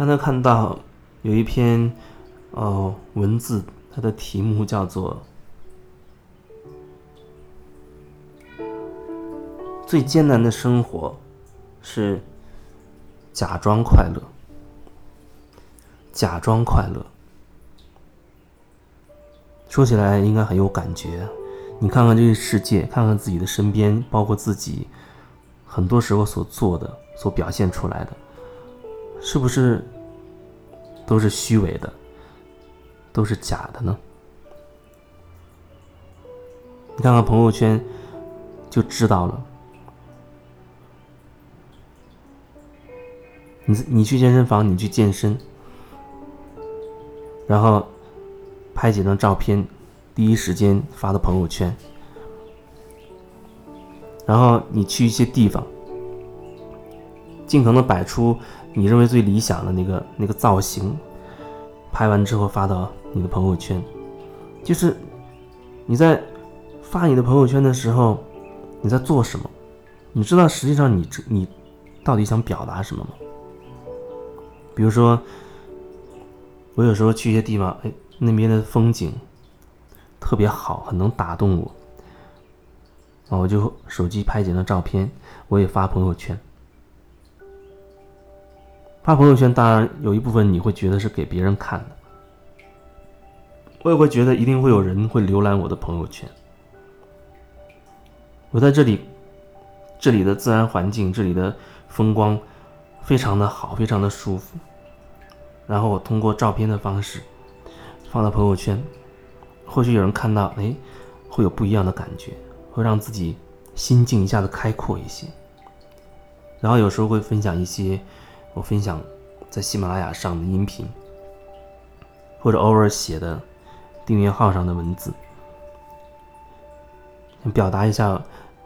刚才看到有一篇哦文字，它的题目叫做“最艰难的生活是假装快乐”，假装快乐。说起来应该很有感觉。你看看这个世界，看看自己的身边，包括自己，很多时候所做的、所表现出来的，是不是都是虚伪的，都是假的呢？你看看朋友圈，就知道了。你你去健身房，你去健身，然后。拍几张照片，第一时间发到朋友圈。然后你去一些地方，尽可能摆出你认为最理想的那个那个造型，拍完之后发到你的朋友圈。就是你在发你的朋友圈的时候，你在做什么？你知道实际上你你到底想表达什么吗？比如说，我有时候去一些地方，哎。那边的风景特别好，很能打动我。啊，我就手机拍几张照片，我也发朋友圈。发朋友圈，当然有一部分你会觉得是给别人看的，我也会觉得一定会有人会浏览我的朋友圈。我在这里，这里的自然环境，这里的风光非常的好，非常的舒服。然后我通过照片的方式。放到朋友圈，或许有人看到，哎，会有不一样的感觉，会让自己心境一下子开阔一些。然后有时候会分享一些我分享在喜马拉雅上的音频，或者偶尔写的订阅号上的文字，表达一下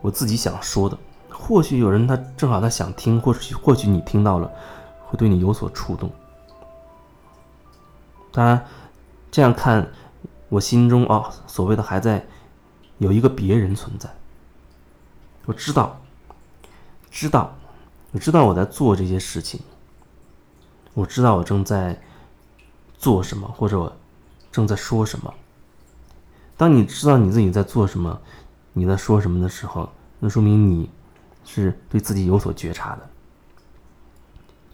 我自己想说的。或许有人他正好他想听，或许或许你听到了，会对你有所触动。当然。这样看，我心中哦，所谓的还在有一个别人存在。我知道，知道，我知道我在做这些事情。我知道我正在做什么，或者我正在说什么。当你知道你自己在做什么，你在说什么的时候，那说明你是对自己有所觉察的。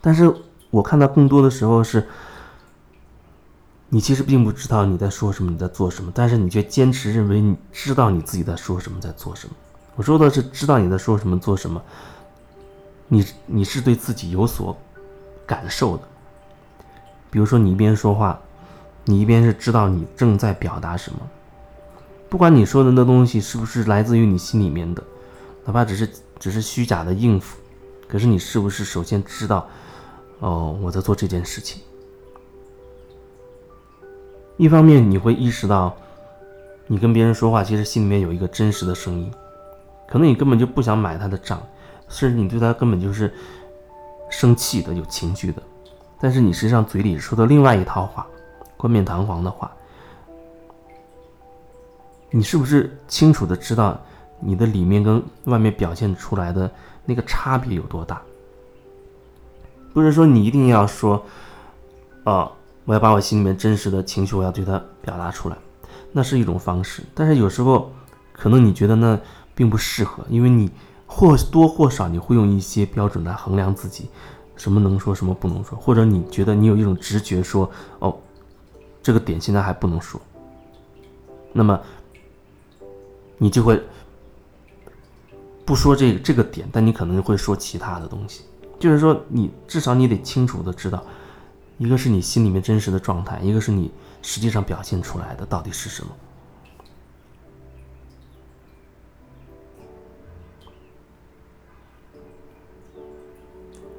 但是我看到更多的时候是。你其实并不知道你在说什么，你在做什么，但是你却坚持认为你知道你自己在说什么，在做什么。我说的是知道你在说什么，做什么。你你是对自己有所感受的。比如说，你一边说话，你一边是知道你正在表达什么。不管你说的那东西是不是来自于你心里面的，哪怕只是只是虚假的应付，可是你是不是首先知道，哦，我在做这件事情。一方面你会意识到，你跟别人说话，其实心里面有一个真实的声音，可能你根本就不想买他的账，甚至你对他根本就是生气的、有情绪的，但是你实际上嘴里说的另外一套话，冠冕堂皇的话，你是不是清楚的知道你的里面跟外面表现出来的那个差别有多大？不是说你一定要说，啊。我要把我心里面真实的情绪，我要对他表达出来，那是一种方式。但是有时候，可能你觉得那并不适合，因为你或多或少你会用一些标准来衡量自己，什么能说，什么不能说，或者你觉得你有一种直觉说，哦，这个点现在还不能说，那么你就会不说这这个点，但你可能会说其他的东西。就是说，你至少你得清楚的知道。一个是你心里面真实的状态，一个是你实际上表现出来的到底是什么。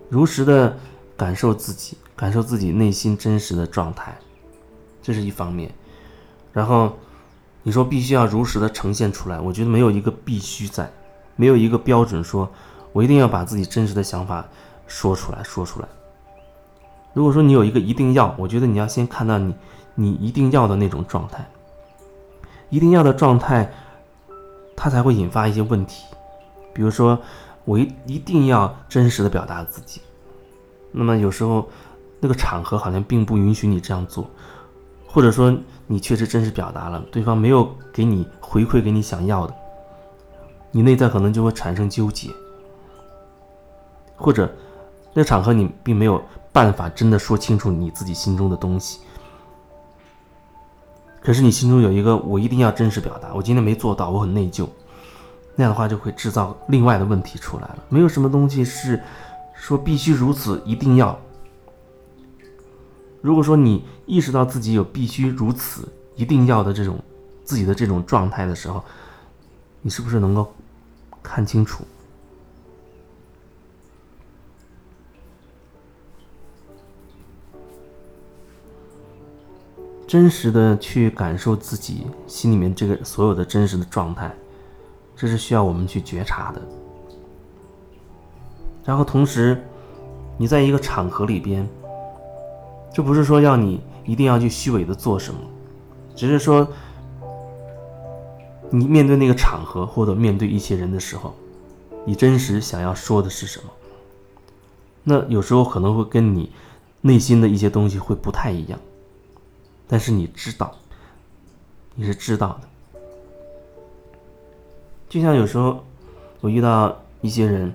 如实的感受自己，感受自己内心真实的状态，这是一方面。然后你说必须要如实的呈现出来，我觉得没有一个必须在，没有一个标准说，我一定要把自己真实的想法说出来说出来。如果说你有一个一定要，我觉得你要先看到你，你一定要的那种状态，一定要的状态，它才会引发一些问题。比如说，我一一定要真实的表达自己，那么有时候那个场合好像并不允许你这样做，或者说你确实真实表达了，对方没有给你回馈给你想要的，你内在可能就会产生纠结，或者那个场合你并没有办法真的说清楚你自己心中的东西。可是你心中有一个，我一定要真实表达，我今天没做到，我很内疚，那样的话就会制造另外的问题出来了。没有什么东西是说必须如此，一定要。如果说你意识到自己有必须如此、一定要的这种自己的这种状态的时候，你是不是能够看清楚？真实的去感受自己心里面这个所有的真实的状态，这是需要我们去觉察的。然后同时，你在一个场合里边，这不是说要你一定要去虚伪的做什么，只是说，你面对那个场合或者面对一些人的时候，你真实想要说的是什么？那有时候可能会跟你内心的一些东西会不太一样。但是你知道，你是知道的。就像有时候我遇到一些人，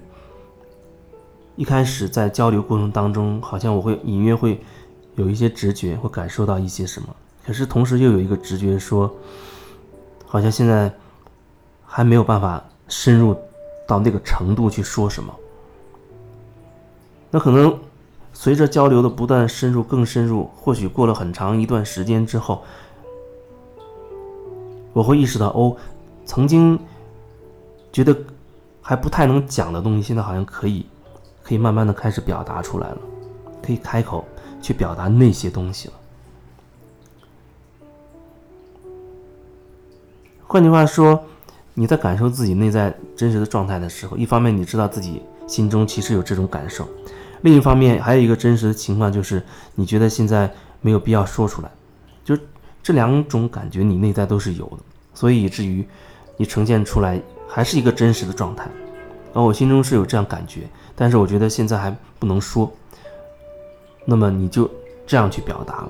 一开始在交流过程当中，好像我会隐约会有一些直觉，会感受到一些什么。可是同时又有一个直觉说，好像现在还没有办法深入到那个程度去说什么。那可能。随着交流的不断深入，更深入，或许过了很长一段时间之后，我会意识到，哦，曾经觉得还不太能讲的东西，现在好像可以，可以慢慢的开始表达出来了，可以开口去表达那些东西了。换句话说，你在感受自己内在真实的状态的时候，一方面你知道自己心中其实有这种感受。另一方面，还有一个真实的情况就是，你觉得现在没有必要说出来，就这两种感觉你内在都是有的，所以以至于你呈现出来还是一个真实的状态。而我心中是有这样感觉，但是我觉得现在还不能说，那么你就这样去表达了。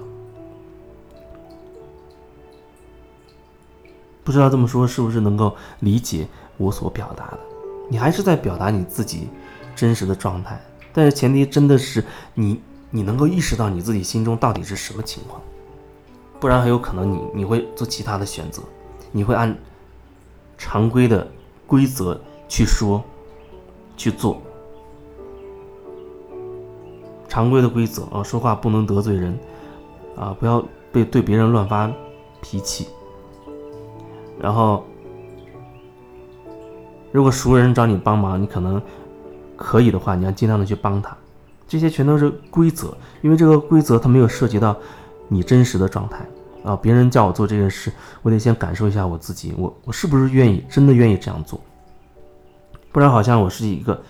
不知道这么说是不是能够理解我所表达的？你还是在表达你自己真实的状态。但是前提真的是你，你能够意识到你自己心中到底是什么情况，不然很有可能你你会做其他的选择，你会按常规的规则去说、去做。常规的规则啊，说话不能得罪人，啊，不要被对别人乱发脾气。然后，如果熟人找你帮忙，你可能。可以的话，你要尽量的去帮他，这些全都是规则，因为这个规则它没有涉及到你真实的状态啊。别人叫我做这件事，我得先感受一下我自己，我我是不是愿意，真的愿意这样做？不然好像我是一个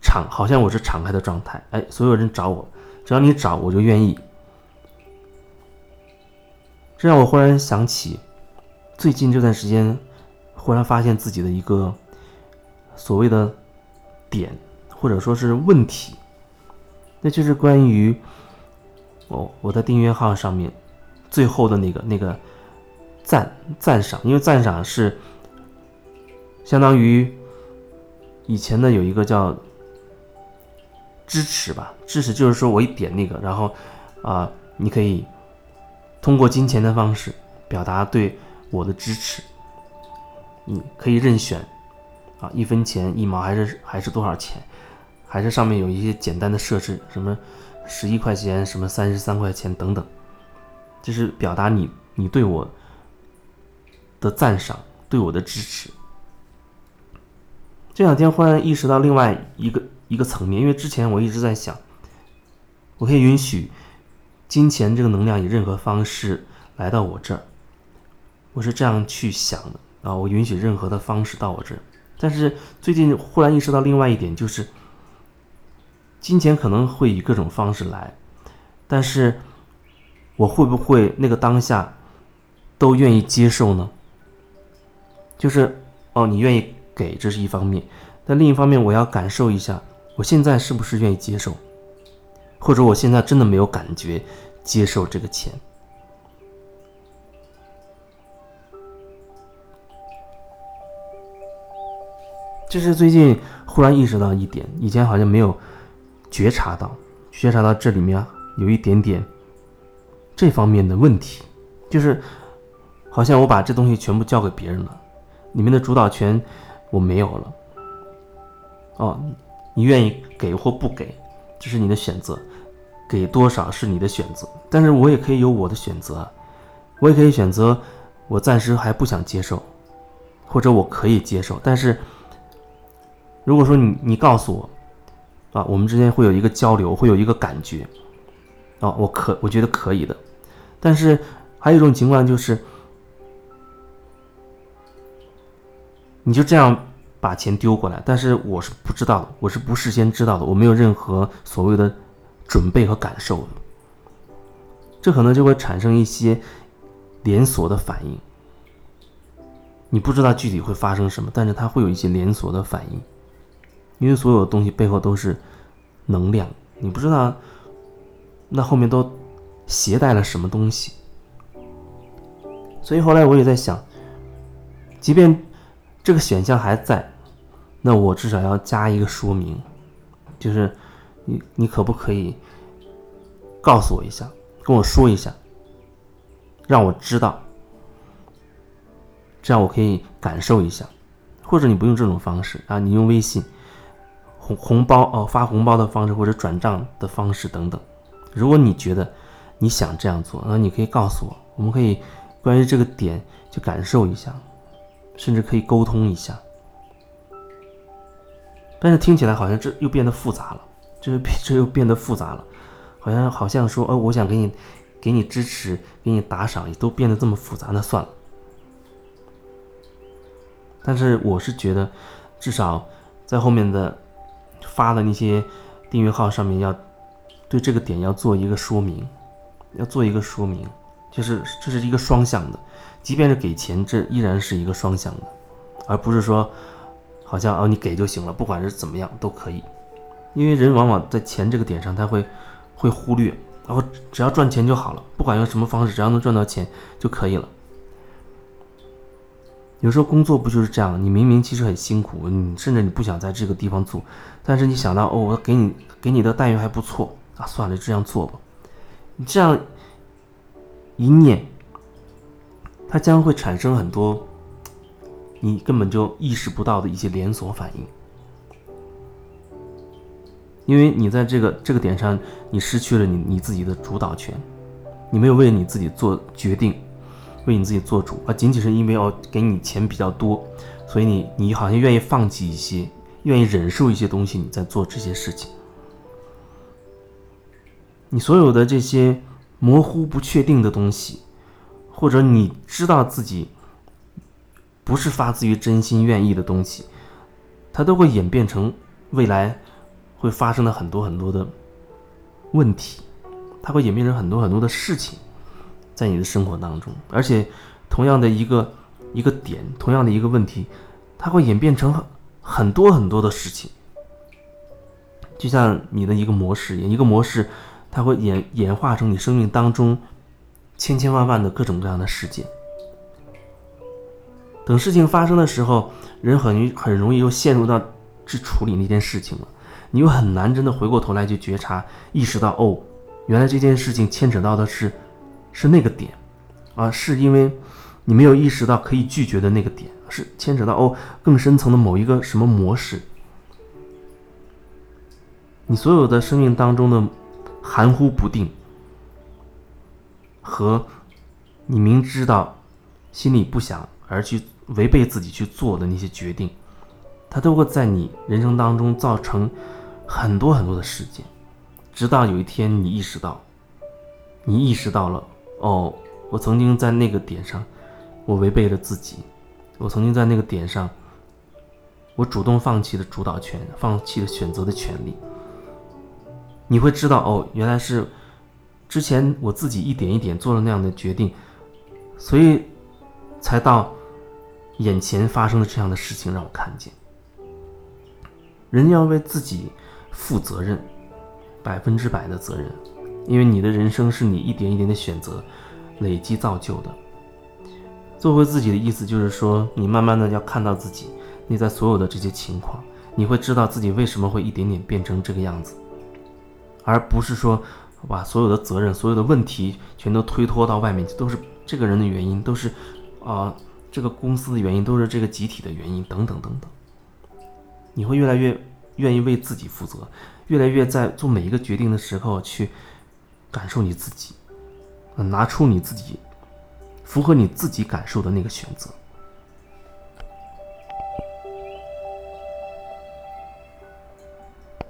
敞，好像我是敞开的状态，哎，所有人找我，只要你找我就愿意。这让我忽然想起，最近这段时间，忽然发现自己的一个所谓的。点或者说是问题，那就是关于我我的订阅号上面最后的那个那个赞赞赏，因为赞赏是相当于以前的有一个叫支持吧，支持就是说我一点那个，然后啊，你可以通过金钱的方式表达对我的支持，你可以任选。啊，一分钱一毛还是还是多少钱？还是上面有一些简单的设置，什么十一块钱，什么三十三块钱等等，就是表达你你对我的赞赏，对我的支持。这两天忽然意识到另外一个一个层面，因为之前我一直在想，我可以允许金钱这个能量以任何方式来到我这儿，我是这样去想的啊，我允许任何的方式到我这儿。但是最近忽然意识到另外一点，就是金钱可能会以各种方式来，但是我会不会那个当下都愿意接受呢？就是哦，你愿意给，这是一方面；但另一方面，我要感受一下，我现在是不是愿意接受？或者我现在真的没有感觉接受这个钱。这是最近忽然意识到一点，以前好像没有觉察到，觉察到这里面有一点点这方面的问题，就是好像我把这东西全部交给别人了，里面的主导权我没有了。哦，你愿意给或不给，这是你的选择，给多少是你的选择，但是我也可以有我的选择，我也可以选择我暂时还不想接受，或者我可以接受，但是。如果说你你告诉我，啊，我们之间会有一个交流，会有一个感觉，啊，我可我觉得可以的，但是还有一种情况就是，你就这样把钱丢过来，但是我是不知道的，我是不事先知道的，我没有任何所谓的准备和感受的，这可能就会产生一些连锁的反应，你不知道具体会发生什么，但是它会有一些连锁的反应。因为所有的东西背后都是能量，你不知道那后面都携带了什么东西。所以后来我也在想，即便这个选项还在，那我至少要加一个说明，就是你你可不可以告诉我一下，跟我说一下，让我知道，这样我可以感受一下，或者你不用这种方式啊，你用微信。红红包哦，发红包的方式或者转账的方式等等。如果你觉得你想这样做，那你可以告诉我，我们可以关于这个点去感受一下，甚至可以沟通一下。但是听起来好像这又变得复杂了，这 这又变得复杂了，好像好像说，哦，我想给你给你支持，给你打赏，也都变得这么复杂，那算了。但是我是觉得，至少在后面的。发的那些订阅号上面要对这个点要做一个说明，要做一个说明，就是这是一个双向的，即便是给钱，这依然是一个双向的，而不是说好像哦你给就行了，不管是怎么样都可以，因为人往往在钱这个点上他会会忽略，然后只要赚钱就好了，不管用什么方式，只要能赚到钱就可以了。有时候工作不就是这样？你明明其实很辛苦，你甚至你不想在这个地方做，但是你想到哦，我给你给你的待遇还不错啊，算了，就这样做吧。你这样一念，它将会产生很多你根本就意识不到的一些连锁反应，因为你在这个这个点上，你失去了你你自己的主导权，你没有为你自己做决定。为你自己做主，而仅仅是因为哦给你钱比较多，所以你你好像愿意放弃一些，愿意忍受一些东西，你在做这些事情。你所有的这些模糊不确定的东西，或者你知道自己不是发自于真心愿意的东西，它都会演变成未来会发生的很多很多的问题，它会演变成很多很多的事情。在你的生活当中，而且同样的一个一个点，同样的一个问题，它会演变成很多很多的事情，就像你的一个模式一样，一个模式，它会演演化成你生命当中千千万万的各种各样的事件。等事情发生的时候，人很很容易又陷入到去处理那件事情了，你又很难真的回过头来去觉察、意识到，哦，原来这件事情牵扯到的是。是那个点，啊，是因为你没有意识到可以拒绝的那个点，是牵扯到哦更深层的某一个什么模式。你所有的生命当中的含糊不定，和你明知道心里不想而去违背自己去做的那些决定，它都会在你人生当中造成很多很多的事件，直到有一天你意识到，你意识到了。哦，我曾经在那个点上，我违背了自己。我曾经在那个点上，我主动放弃了主导权，放弃了选择的权利。你会知道，哦，原来是之前我自己一点一点做了那样的决定，所以才到眼前发生的这样的事情让我看见。人要为自己负责任，百分之百的责任，因为你的人生是你一点一点的选择累积造就的。做回自己的意思就是说，你慢慢的要看到自己内在所有的这些情况，你会知道自己为什么会一点点变成这个样子，而不是说把所有的责任、所有的问题全都推脱到外面，都是这个人的原因，都是啊这个公司的原因，都是这个集体的原因，等等等等。你会越来越愿意为自己负责，越来越在做每一个决定的时候去感受你自己，拿出你自己。符合你自己感受的那个选择。